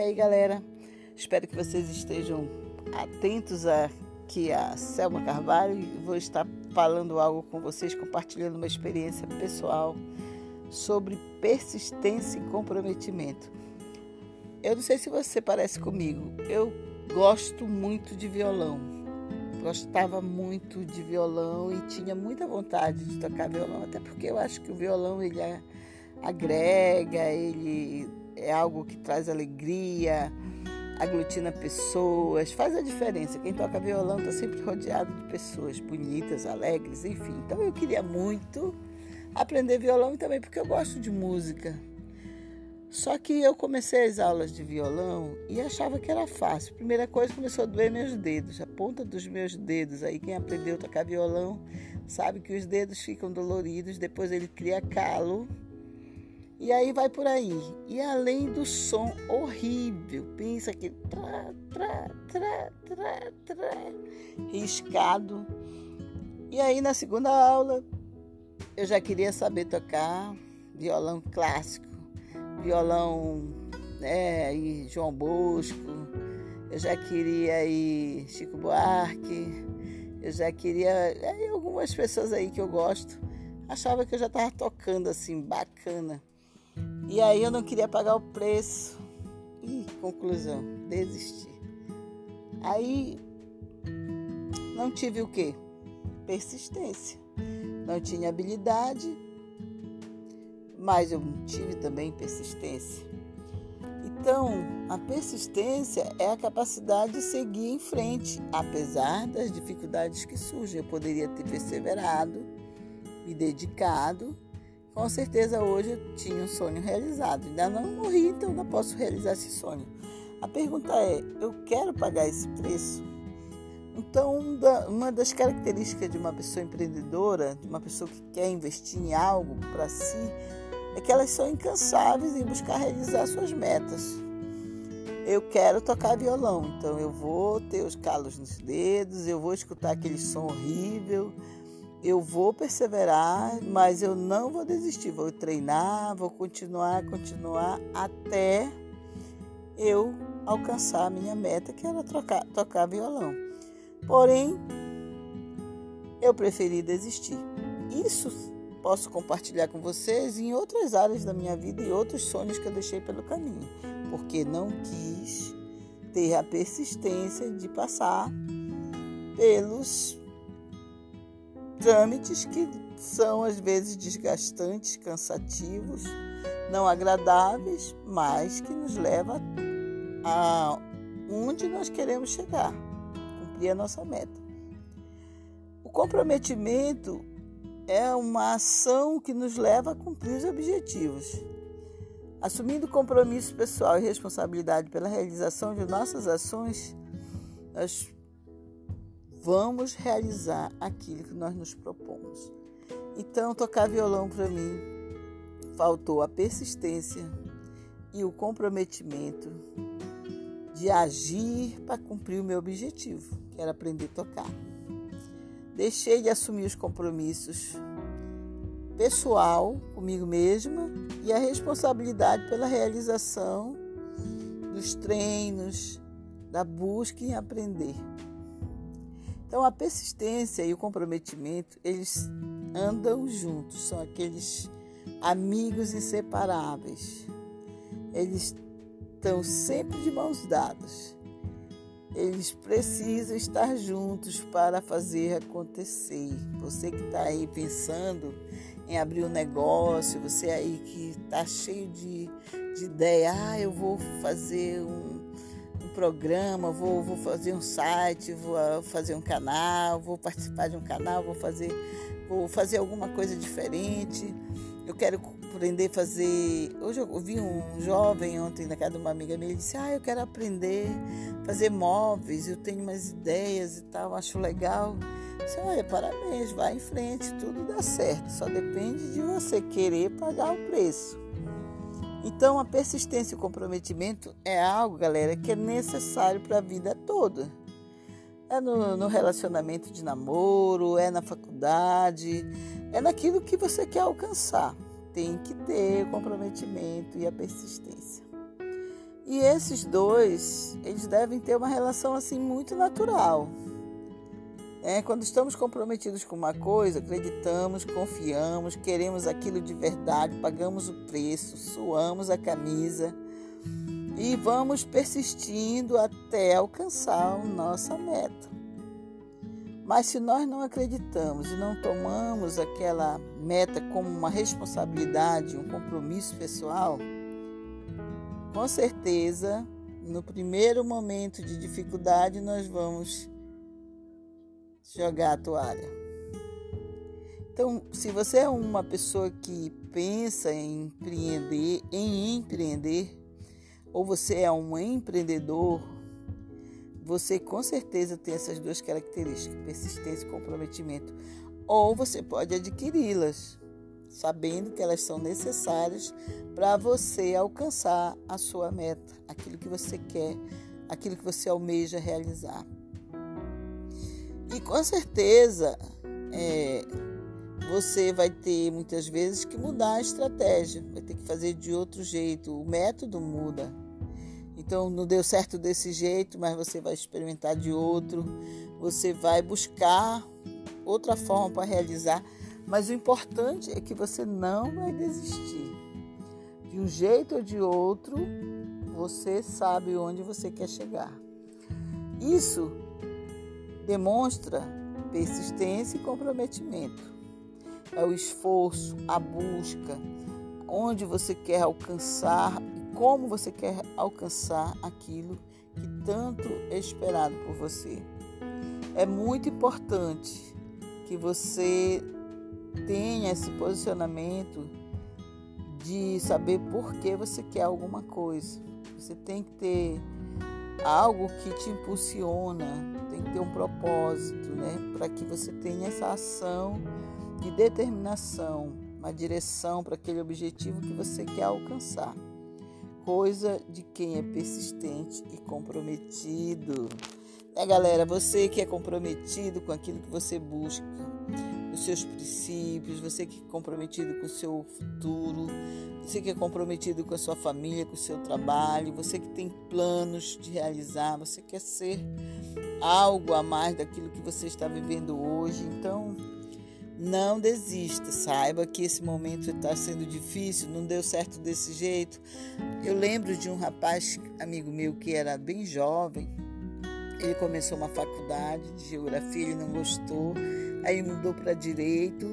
aí, galera? Espero que vocês estejam atentos aqui a Selma Carvalho. Vou estar falando algo com vocês, compartilhando uma experiência pessoal sobre persistência e comprometimento. Eu não sei se você parece comigo. Eu gosto muito de violão. Gostava muito de violão e tinha muita vontade de tocar violão, até porque eu acho que o violão ele agrega, ele é algo que traz alegria, aglutina pessoas, faz a diferença. Quem toca violão está sempre rodeado de pessoas bonitas, alegres, enfim. Então eu queria muito aprender violão também porque eu gosto de música. Só que eu comecei as aulas de violão e achava que era fácil. Primeira coisa, começou a doer meus dedos, a ponta dos meus dedos. Aí quem aprendeu a tocar violão sabe que os dedos ficam doloridos, depois ele cria calo. E aí vai por aí. E além do som horrível, pensa que tra, tra, tra, tra, tra, riscado. E aí na segunda aula eu já queria saber tocar violão clássico violão né, e João Bosco, eu já queria ir Chico Buarque, eu já queria. E algumas pessoas aí que eu gosto achava que eu já estava tocando assim, bacana. E aí eu não queria pagar o preço. E conclusão, desisti. Aí não tive o quê? Persistência. Não tinha habilidade, mas eu tive também persistência. Então, a persistência é a capacidade de seguir em frente, apesar das dificuldades que surgem. Eu poderia ter perseverado, me dedicado. Com certeza hoje eu tinha um sonho realizado. Ainda não morri, então não posso realizar esse sonho. A pergunta é: eu quero pagar esse preço? Então, uma das características de uma pessoa empreendedora, de uma pessoa que quer investir em algo para si, é que elas são incansáveis em buscar realizar suas metas. Eu quero tocar violão, então eu vou ter os calos nos dedos, eu vou escutar aquele som horrível, eu vou perseverar, mas eu não vou desistir, vou treinar, vou continuar, continuar até eu alcançar a minha meta, que era trocar, tocar violão. Porém, eu preferi desistir. Isso posso compartilhar com vocês em outras áreas da minha vida e outros sonhos que eu deixei pelo caminho, porque não quis ter a persistência de passar pelos trâmites que são às vezes desgastantes, cansativos, não agradáveis, mas que nos leva a onde nós queremos chegar, cumprir a nossa meta. O comprometimento é uma ação que nos leva a cumprir os objetivos. Assumindo compromisso pessoal e responsabilidade pela realização de nossas ações, nós vamos realizar aquilo que nós nos propomos. Então, tocar violão para mim faltou a persistência e o comprometimento de agir para cumprir o meu objetivo, que era aprender a tocar. Deixei de assumir os compromissos pessoal comigo mesma e a responsabilidade pela realização dos treinos, da busca em aprender. Então a persistência e o comprometimento, eles andam juntos, são aqueles amigos inseparáveis. Eles estão sempre de mãos dadas. Eles precisam estar juntos para fazer acontecer. Você que está aí pensando em abrir um negócio, você aí que está cheio de, de ideia, ah, eu vou fazer um, programa, vou, vou fazer um site, vou ah, fazer um canal, vou participar de um canal, vou fazer, vou fazer alguma coisa diferente. Eu quero aprender a fazer. Hoje eu vi um jovem ontem na casa de uma amiga minha, ele disse: Ah, eu quero aprender a fazer móveis, eu tenho umas ideias e tal, acho legal. Eu disse, Olha, parabéns, vai em frente, tudo dá certo, só depende de você querer pagar o preço. Então, a persistência e o comprometimento é algo, galera, que é necessário para a vida toda. É no, no relacionamento de namoro, é na faculdade, é naquilo que você quer alcançar tem que ter o comprometimento e a persistência. E esses dois, eles devem ter uma relação assim muito natural. É, quando estamos comprometidos com uma coisa, acreditamos, confiamos, queremos aquilo de verdade, pagamos o preço, suamos a camisa e vamos persistindo até alcançar nossa meta. Mas se nós não acreditamos e não tomamos aquela meta como uma responsabilidade, um compromisso pessoal, com certeza, no primeiro momento de dificuldade, nós vamos jogar a toalha. Então, se você é uma pessoa que pensa em empreender, em empreender, ou você é um empreendedor, você com certeza tem essas duas características, persistência e comprometimento. Ou você pode adquiri-las, sabendo que elas são necessárias para você alcançar a sua meta, aquilo que você quer, aquilo que você almeja realizar. E com certeza é, você vai ter muitas vezes que mudar a estratégia, vai ter que fazer de outro jeito, o método muda. Então não deu certo desse jeito, mas você vai experimentar de outro, você vai buscar outra forma para realizar. Mas o importante é que você não vai desistir. De um jeito ou de outro, você sabe onde você quer chegar. Isso demonstra persistência e comprometimento. É o esforço, a busca, onde você quer alcançar e como você quer alcançar aquilo que tanto é esperado por você. É muito importante que você tenha esse posicionamento de saber por que você quer alguma coisa. Você tem que ter algo que te impulsiona, ter um propósito, né? Para que você tenha essa ação de determinação, uma direção para aquele objetivo que você quer alcançar. Coisa de quem é persistente e comprometido. É, galera, você que é comprometido com aquilo que você busca, os seus princípios, você que é comprometido com o seu futuro, você que é comprometido com a sua família, com o seu trabalho, você que tem planos de realizar, você quer ser algo a mais daquilo que você está vivendo hoje. Então, não desista, saiba que esse momento está sendo difícil, não deu certo desse jeito. Eu lembro de um rapaz, amigo meu, que era bem jovem, ele começou uma faculdade de geografia, ele não gostou, aí mudou para direito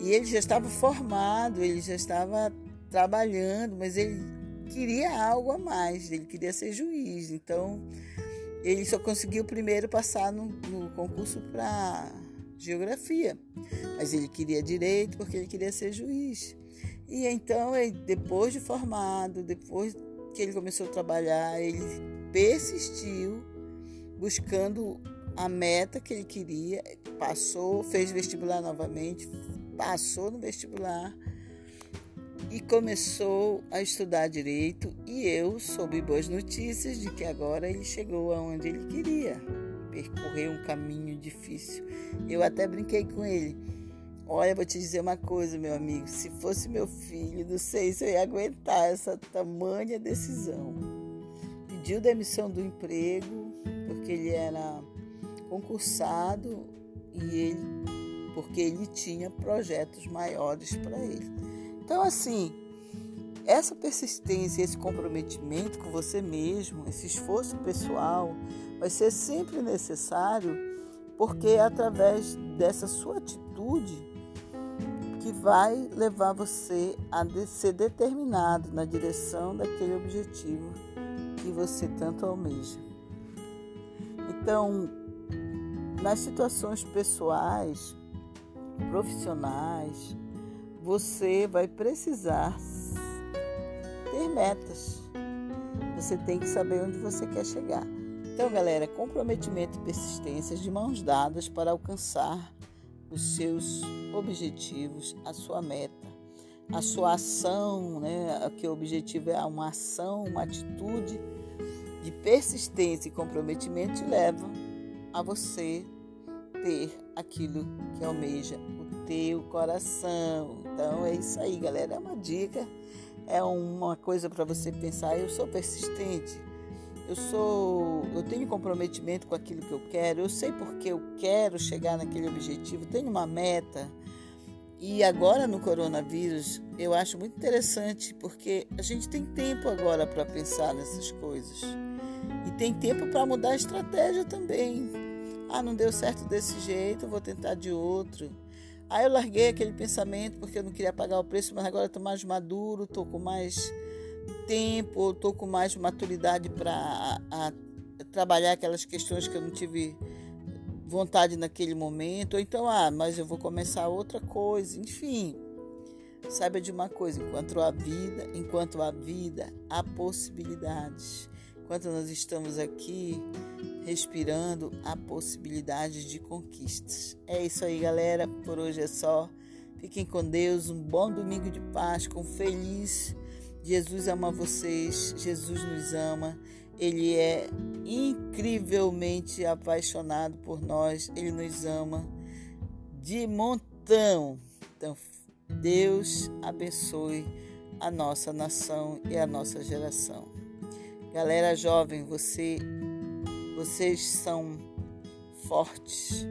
e ele já estava formado, ele já estava trabalhando, mas ele queria algo a mais, ele queria ser juiz. Então, ele só conseguiu primeiro passar no, no concurso para geografia, mas ele queria direito porque ele queria ser juiz. E então, depois de formado, depois que ele começou a trabalhar, ele persistiu buscando a meta que ele queria, passou, fez vestibular novamente, passou no vestibular e começou a estudar direito e eu soube boas notícias de que agora ele chegou aonde ele queria, percorrer um caminho difícil. Eu até brinquei com ele. Olha, vou te dizer uma coisa, meu amigo, se fosse meu filho, não sei se eu ia aguentar essa tamanha decisão. Pediu demissão do emprego porque ele era concursado e ele porque ele tinha projetos maiores para ele. Então, assim, essa persistência, esse comprometimento com você mesmo, esse esforço pessoal, vai ser sempre necessário, porque é através dessa sua atitude que vai levar você a ser determinado na direção daquele objetivo que você tanto almeja. Então, nas situações pessoais, profissionais, você vai precisar ter metas. Você tem que saber onde você quer chegar. Então, galera, comprometimento e persistência de mãos dadas para alcançar os seus objetivos, a sua meta, a sua ação, né? Que o objetivo é uma ação, uma atitude de persistência e comprometimento te leva a você ter aquilo que almeja teu coração. Então é isso aí, galera. É uma dica. é uma coisa para você pensar. Eu sou persistente. Eu sou, eu tenho comprometimento com aquilo que eu quero. Eu sei porque eu quero chegar naquele objetivo. Tenho uma meta. E agora no coronavírus, eu acho muito interessante porque a gente tem tempo agora para pensar nessas coisas. E tem tempo para mudar a estratégia também. Ah, não deu certo desse jeito, vou tentar de outro. Aí eu larguei aquele pensamento porque eu não queria pagar o preço, mas agora estou mais maduro, estou com mais tempo, estou com mais maturidade para trabalhar aquelas questões que eu não tive vontade naquele momento. Ou então, ah, mas eu vou começar outra coisa. Enfim, saiba de uma coisa: enquanto há vida, enquanto há vida, há possibilidades. Enquanto nós estamos aqui respirando, há possibilidades de conquistas. É isso aí, galera. Por hoje é só. Fiquem com Deus. Um bom domingo de Páscoa. Um feliz. Jesus ama vocês. Jesus nos ama. Ele é incrivelmente apaixonado por nós. Ele nos ama de montão. Então, Deus abençoe a nossa nação e a nossa geração. Galera jovem, você, vocês são fortes,